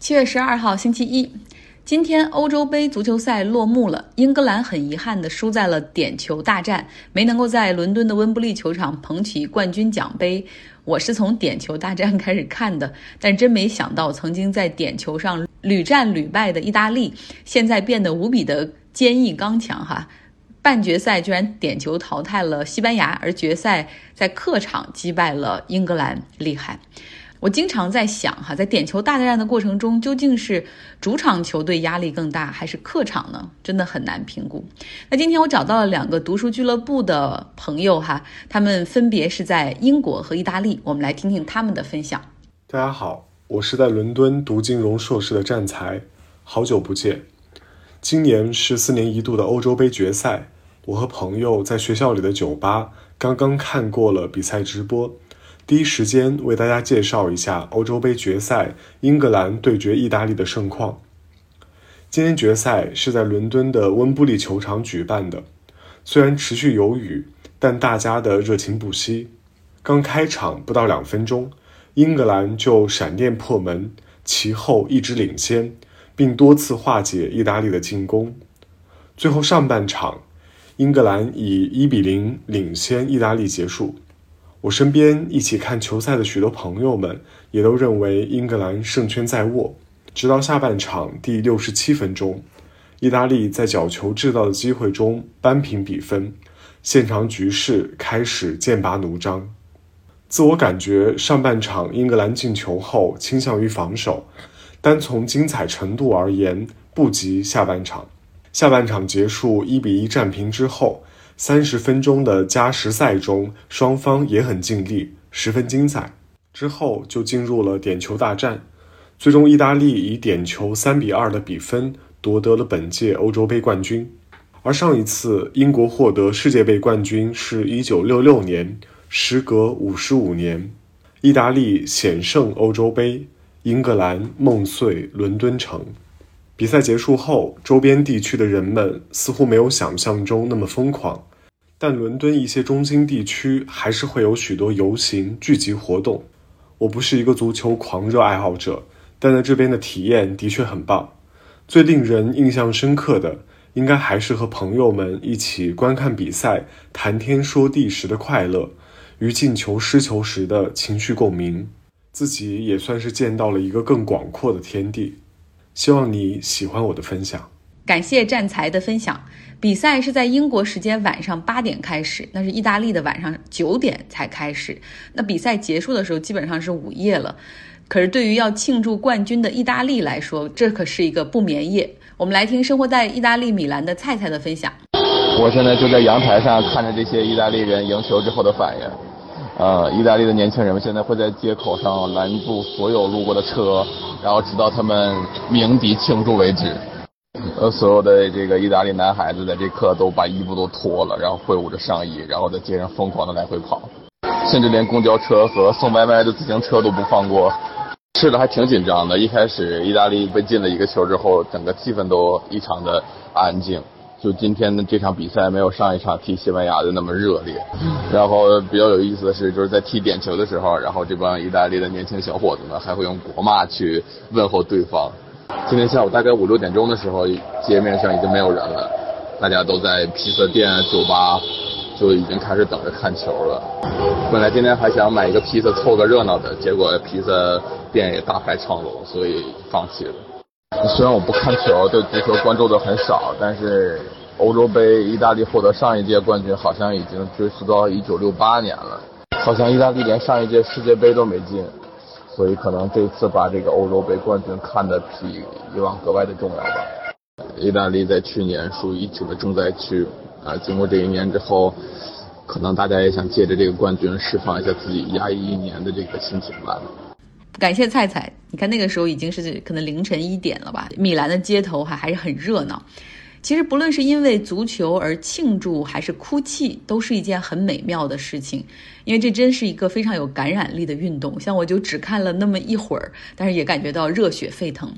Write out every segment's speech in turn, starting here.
七月十二号，星期一，今天欧洲杯足球赛落幕了。英格兰很遗憾地输在了点球大战，没能够在伦敦的温布利球场捧起冠军奖杯。我是从点球大战开始看的，但真没想到，曾经在点球上屡战屡败的意大利，现在变得无比的坚毅刚强。哈，半决赛居然点球淘汰了西班牙，而决赛在客场击败了英格兰，厉害。我经常在想，哈，在点球大战的过程中，究竟是主场球队压力更大，还是客场呢？真的很难评估。那今天我找到了两个读书俱乐部的朋友，哈，他们分别是在英国和意大利，我们来听听他们的分享。大家好，我是在伦敦读金融硕士的战才，好久不见。今年是四年一度的欧洲杯决赛，我和朋友在学校里的酒吧刚刚看过了比赛直播。第一时间为大家介绍一下欧洲杯决赛英格兰对决意大利的盛况。今天决赛是在伦敦的温布利球场举办的，虽然持续有雨，但大家的热情不息。刚开场不到两分钟，英格兰就闪电破门，其后一直领先，并多次化解意大利的进攻。最后上半场，英格兰以一比零领先意大利结束。我身边一起看球赛的许多朋友们也都认为英格兰胜券在握。直到下半场第六十七分钟，意大利在角球制造的机会中扳平比分，现场局势开始剑拔弩张。自我感觉上半场英格兰进球后倾向于防守，单从精彩程度而言不及下半场。下半场结束一比一战平之后。三十分钟的加时赛中，双方也很尽力，十分精彩。之后就进入了点球大战，最终意大利以点球三比二的比分夺得了本届欧洲杯冠军。而上一次英国获得世界杯冠军是一九六六年，时隔五十五年，意大利险胜欧洲杯，英格兰梦碎伦敦城。比赛结束后，周边地区的人们似乎没有想象中那么疯狂。但伦敦一些中心地区还是会有许多游行聚集活动。我不是一个足球狂热爱好者，但在这边的体验的确很棒。最令人印象深刻的，应该还是和朋友们一起观看比赛、谈天说地时的快乐，与进球失球时的情绪共鸣。自己也算是见到了一个更广阔的天地。希望你喜欢我的分享。感谢战才的分享。比赛是在英国时间晚上八点开始，那是意大利的晚上九点才开始。那比赛结束的时候基本上是午夜了。可是对于要庆祝冠军的意大利来说，这可是一个不眠夜。我们来听生活在意大利米兰的菜菜的分享。我现在就在阳台上看着这些意大利人赢球之后的反应。呃，意大利的年轻人们现在会在街口上拦住所有路过的车，然后直到他们鸣笛庆祝为止。呃，所有的这个意大利男孩子在这刻都把衣服都脱了，然后挥舞着上衣，然后在街上疯狂的来回跑，甚至连公交车和送外卖的自行车都不放过。吃的还挺紧张的，一开始意大利被进了一个球之后，整个气氛都异常的安静。就今天的这场比赛没有上一场踢西班牙的那么热烈。然后比较有意思的是，就是在踢点球的时候，然后这帮意大利的年轻小伙子们还会用国骂去问候对方。今天下午大概五六点钟的时候，街面上已经没有人了，大家都在披萨店、酒吧，就已经开始等着看球了。本来今天还想买一个披萨凑个热闹的，结果披萨店也大排长龙，所以放弃了。虽然我不看球，对足球关注的很少，但是欧洲杯意大利获得上一届冠军，好像已经追溯到一九六八年了，好像意大利连上一届世界杯都没进。所以可能这次把这个欧洲杯冠军看得比以往格外的重要吧。意大利在去年属于疫情的重灾区啊，经过这一年之后，可能大家也想借着这个冠军释放一下自己压抑一年的这个心情吧。感谢菜菜，你看那个时候已经是可能凌晨一点了吧，米兰的街头还还是很热闹。其实不论是因为足球而庆祝，还是哭泣，都是一件很美妙的事情。因为这真是一个非常有感染力的运动。像我就只看了那么一会儿，但是也感觉到热血沸腾。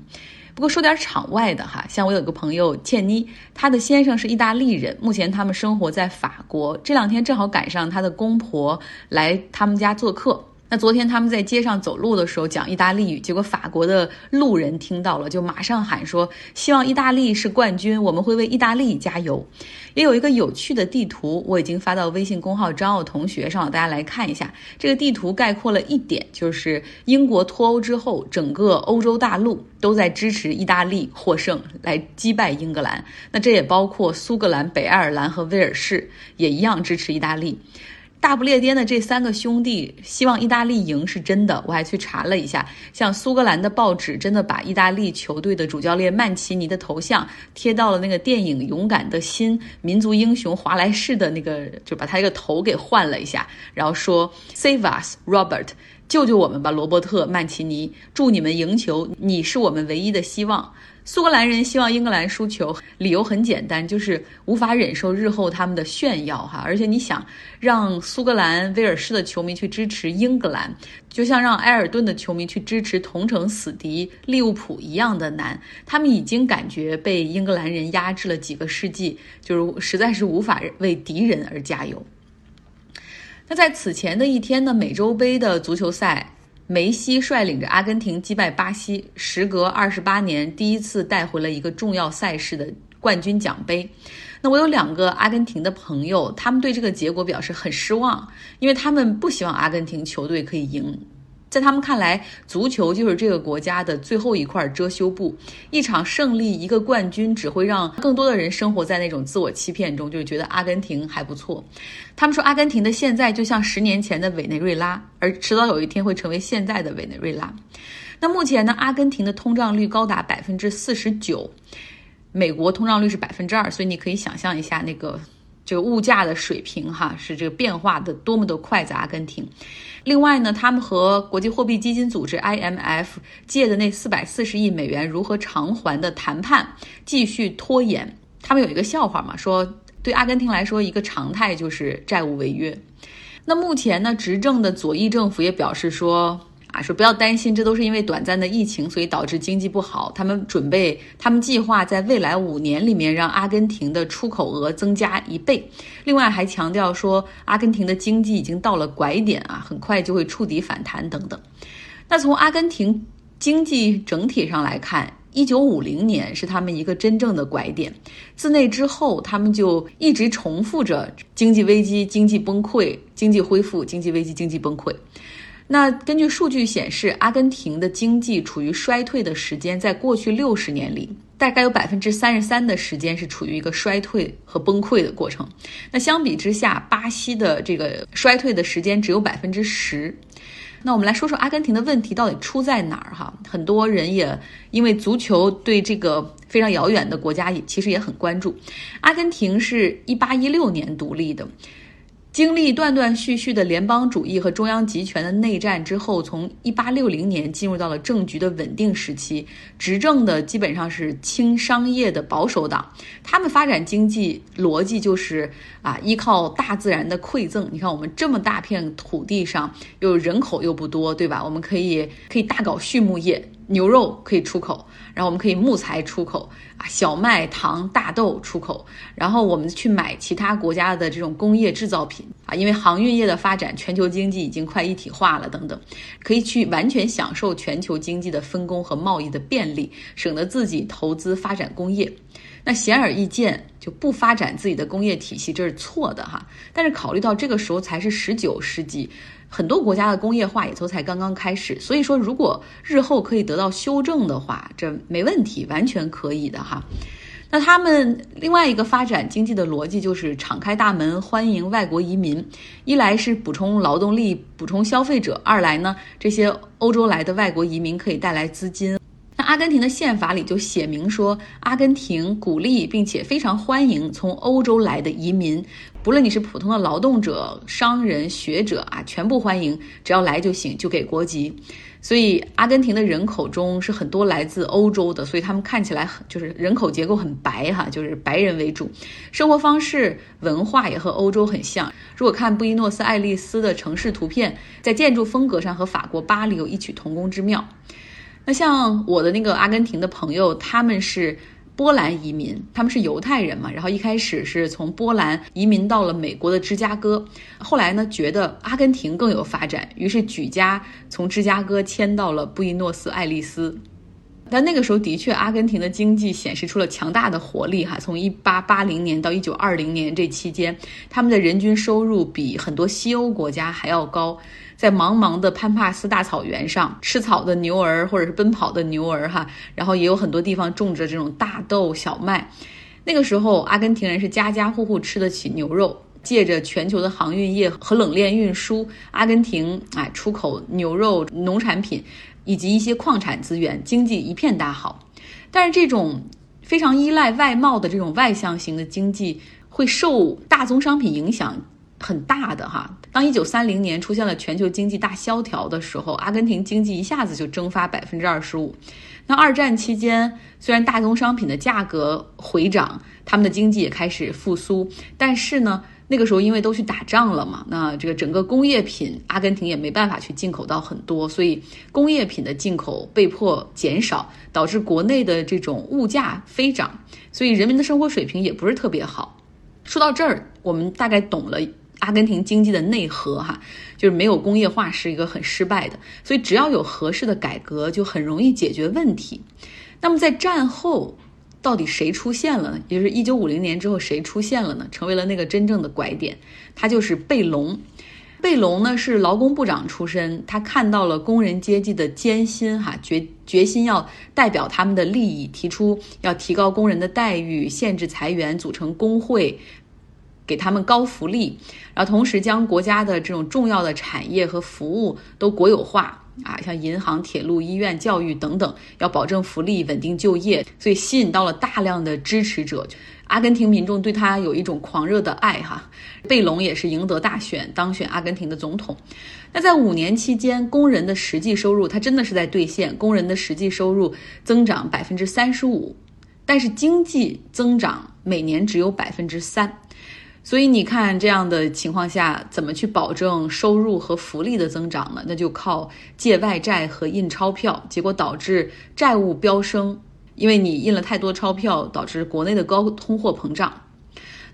不过说点场外的哈，像我有个朋友倩妮，她的先生是意大利人，目前他们生活在法国。这两天正好赶上她的公婆来他们家做客。那昨天他们在街上走路的时候讲意大利语，结果法国的路人听到了，就马上喊说：“希望意大利是冠军，我们会为意大利加油。”也有一个有趣的地图，我已经发到微信公号张奥同学上了，大家来看一下。这个地图概括了一点，就是英国脱欧之后，整个欧洲大陆都在支持意大利获胜，来击败英格兰。那这也包括苏格兰、北爱尔兰和威尔士，也一样支持意大利。大不列颠的这三个兄弟希望意大利赢是真的，我还去查了一下，像苏格兰的报纸真的把意大利球队的主教练曼奇尼的头像贴到了那个电影《勇敢的心》民族英雄华莱士的那个，就把他这个头给换了一下，然后说 Save us, Robert，救救我们吧，罗伯特·曼奇尼，祝你们赢球，你是我们唯一的希望。苏格兰人希望英格兰输球，理由很简单，就是无法忍受日后他们的炫耀哈。而且你想让苏格兰、威尔士的球迷去支持英格兰，就像让埃尔顿的球迷去支持同城死敌利物浦一样的难。他们已经感觉被英格兰人压制了几个世纪，就是实在是无法为敌人而加油。那在此前的一天呢，美洲杯的足球赛。梅西率领着阿根廷击败巴西，时隔二十八年第一次带回了一个重要赛事的冠军奖杯。那我有两个阿根廷的朋友，他们对这个结果表示很失望，因为他们不希望阿根廷球队可以赢。在他们看来，足球就是这个国家的最后一块遮羞布。一场胜利，一个冠军，只会让更多的人生活在那种自我欺骗中，就是觉得阿根廷还不错。他们说，阿根廷的现在就像十年前的委内瑞拉，而迟早有一天会成为现在的委内瑞拉。那目前呢，阿根廷的通胀率高达百分之四十九，美国通胀率是百分之二，所以你可以想象一下那个这个物价的水平哈，是这个变化的多么的快，在阿根廷。另外呢，他们和国际货币基金组织 IMF 借的那四百四十亿美元如何偿还的谈判继续拖延。他们有一个笑话嘛，说对阿根廷来说，一个常态就是债务违约。那目前呢，执政的左翼政府也表示说。啊，说不要担心，这都是因为短暂的疫情，所以导致经济不好。他们准备，他们计划在未来五年里面让阿根廷的出口额增加一倍。另外还强调说，阿根廷的经济已经到了拐点啊，很快就会触底反弹等等。那从阿根廷经济整体上来看，一九五零年是他们一个真正的拐点。自那之后，他们就一直重复着经济危机、经济崩溃、经济恢复、经济危机、经济崩溃。那根据数据显示，阿根廷的经济处于衰退的时间，在过去六十年里，大概有百分之三十三的时间是处于一个衰退和崩溃的过程。那相比之下，巴西的这个衰退的时间只有百分之十。那我们来说说阿根廷的问题到底出在哪儿哈？很多人也因为足球对这个非常遥远的国家也其实也很关注。阿根廷是一八一六年独立的。经历断断续续的联邦主义和中央集权的内战之后，从一八六零年进入到了政局的稳定时期，执政的基本上是轻商业的保守党。他们发展经济逻辑就是啊，依靠大自然的馈赠。你看，我们这么大片土地上，又人口又不多，对吧？我们可以可以大搞畜牧业。牛肉可以出口，然后我们可以木材出口啊，小麦、糖、大豆出口，然后我们去买其他国家的这种工业制造品啊，因为航运业的发展，全球经济已经快一体化了等等，可以去完全享受全球经济的分工和贸易的便利，省得自己投资发展工业。那显而易见，就不发展自己的工业体系，这是错的哈。但是考虑到这个时候才是十九世纪。很多国家的工业化也都才刚刚开始，所以说如果日后可以得到修正的话，这没问题，完全可以的哈。那他们另外一个发展经济的逻辑就是敞开大门欢迎外国移民，一来是补充劳动力、补充消费者，二来呢这些欧洲来的外国移民可以带来资金。阿根廷的宪法里就写明说，阿根廷鼓励并且非常欢迎从欧洲来的移民。不论你是普通的劳动者、商人、学者啊，全部欢迎，只要来就行，就给国籍。所以阿根廷的人口中是很多来自欧洲的，所以他们看起来很就是人口结构很白哈，就是白人为主，生活方式、文化也和欧洲很像。如果看布宜诺斯艾利斯的城市图片，在建筑风格上和法国巴黎有异曲同工之妙。那像我的那个阿根廷的朋友，他们是。波兰移民，他们是犹太人嘛，然后一开始是从波兰移民到了美国的芝加哥，后来呢觉得阿根廷更有发展，于是举家从芝加哥迁到了布宜诺斯艾利斯。但那个时候的确，阿根廷的经济显示出了强大的活力哈。从一八八零年到一九二零年这期间，他们的人均收入比很多西欧国家还要高。在茫茫的潘帕斯大草原上，吃草的牛儿或者是奔跑的牛儿哈，然后也有很多地方种着这种大豆、小麦。那个时候，阿根廷人是家家户户吃得起牛肉。借着全球的航运业和冷链运输，阿根廷哎出口牛肉、农产品。以及一些矿产资源，经济一片大好。但是这种非常依赖外贸的这种外向型的经济，会受大宗商品影响很大的哈。当一九三零年出现了全球经济大萧条的时候，阿根廷经济一下子就蒸发百分之二十五。那二战期间，虽然大宗商品的价格回涨，他们的经济也开始复苏，但是呢。那个时候因为都去打仗了嘛，那这个整个工业品，阿根廷也没办法去进口到很多，所以工业品的进口被迫减少，导致国内的这种物价飞涨，所以人民的生活水平也不是特别好。说到这儿，我们大概懂了阿根廷经济的内核哈，就是没有工业化是一个很失败的，所以只要有合适的改革，就很容易解决问题。那么在战后。到底谁出现了呢？也就是一九五零年之后谁出现了呢？成为了那个真正的拐点，他就是贝隆。贝隆呢是劳工部长出身，他看到了工人阶级的艰辛，哈决决心要代表他们的利益，提出要提高工人的待遇，限制裁员，组成工会，给他们高福利，然后同时将国家的这种重要的产业和服务都国有化。啊，像银行、铁路、医院、教育等等，要保证福利、稳定就业，所以吸引到了大量的支持者。阿根廷民众对他有一种狂热的爱，哈。贝隆也是赢得大选，当选阿根廷的总统。那在五年期间，工人的实际收入，他真的是在兑现，工人的实际收入增长百分之三十五，但是经济增长每年只有百分之三。所以你看，这样的情况下，怎么去保证收入和福利的增长呢？那就靠借外债和印钞票，结果导致债务飙升，因为你印了太多钞票，导致国内的高通货膨胀。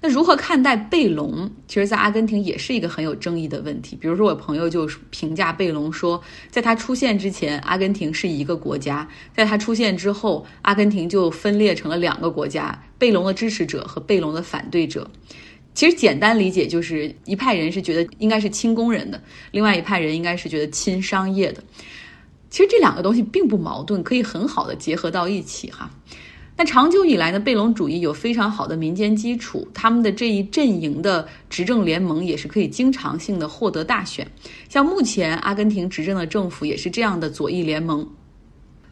那如何看待贝隆？其实，在阿根廷也是一个很有争议的问题。比如说，我朋友就评价贝隆说，在他出现之前，阿根廷是一个国家；在他出现之后，阿根廷就分裂成了两个国家：贝隆的支持者和贝隆的反对者。其实简单理解就是一派人是觉得应该是亲工人的，另外一派人应该是觉得亲商业的。其实这两个东西并不矛盾，可以很好的结合到一起哈。那长久以来呢，贝隆主义有非常好的民间基础，他们的这一阵营的执政联盟也是可以经常性的获得大选。像目前阿根廷执政的政府也是这样的左翼联盟。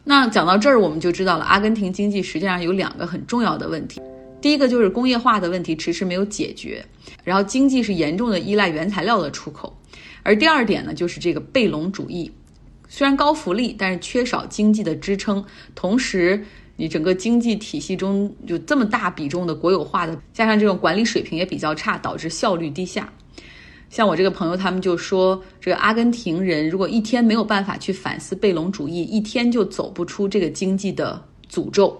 那讲到这儿，我们就知道了阿根廷经济实际上有两个很重要的问题。第一个就是工业化的问题迟迟没有解决，然后经济是严重的依赖原材料的出口，而第二点呢，就是这个贝隆主义，虽然高福利，但是缺少经济的支撑，同时你整个经济体系中有这么大比重的国有化的，加上这种管理水平也比较差，导致效率低下。像我这个朋友他们就说，这个阿根廷人如果一天没有办法去反思贝隆主义，一天就走不出这个经济的诅咒。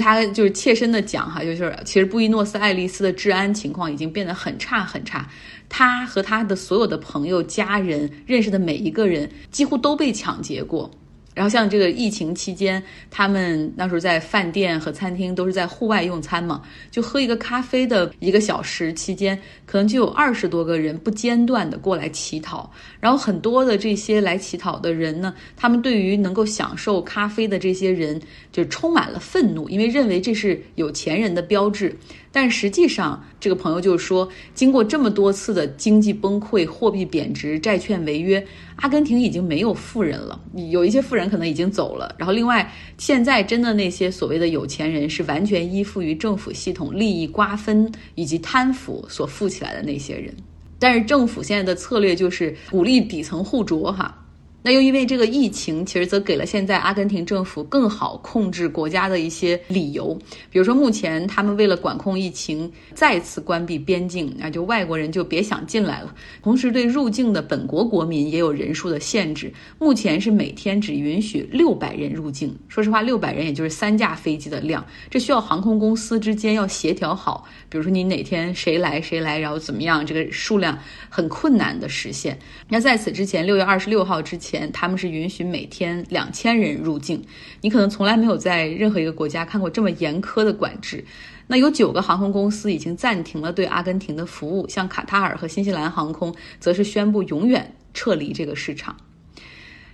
他就是切身的讲哈，就是其实布宜诺斯艾利斯的治安情况已经变得很差很差，他和他的所有的朋友、家人认识的每一个人几乎都被抢劫过。然后像这个疫情期间，他们那时候在饭店和餐厅都是在户外用餐嘛，就喝一个咖啡的一个小时期间，可能就有二十多个人不间断的过来乞讨。然后很多的这些来乞讨的人呢，他们对于能够享受咖啡的这些人就充满了愤怒，因为认为这是有钱人的标志。但实际上，这个朋友就是说，经过这么多次的经济崩溃、货币贬值、债券违约，阿根廷已经没有富人了。有一些富人可能已经走了，然后另外，现在真的那些所谓的有钱人，是完全依附于政府系统利益瓜分以及贪腐所富起来的那些人。但是政府现在的策略就是鼓励底层互啄，哈。那又因为这个疫情，其实则给了现在阿根廷政府更好控制国家的一些理由。比如说，目前他们为了管控疫情，再次关闭边境，那就外国人就别想进来了。同时，对入境的本国国民也有人数的限制，目前是每天只允许六百人入境。说实话，六百人也就是三架飞机的量，这需要航空公司之间要协调好。比如说，你哪天谁来谁来，然后怎么样，这个数量很困难的实现。那在此之前，六月二十六号之前。前他们是允许每天两千人入境，你可能从来没有在任何一个国家看过这么严苛的管制。那有九个航空公司已经暂停了对阿根廷的服务，像卡塔尔和新西兰航空则是宣布永远撤离这个市场。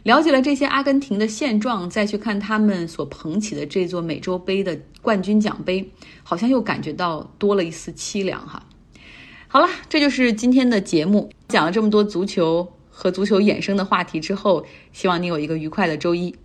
了解了这些阿根廷的现状，再去看他们所捧起的这座美洲杯的冠军奖杯，好像又感觉到多了一丝凄凉哈。好了，这就是今天的节目，讲了这么多足球。和足球衍生的话题之后，希望你有一个愉快的周一。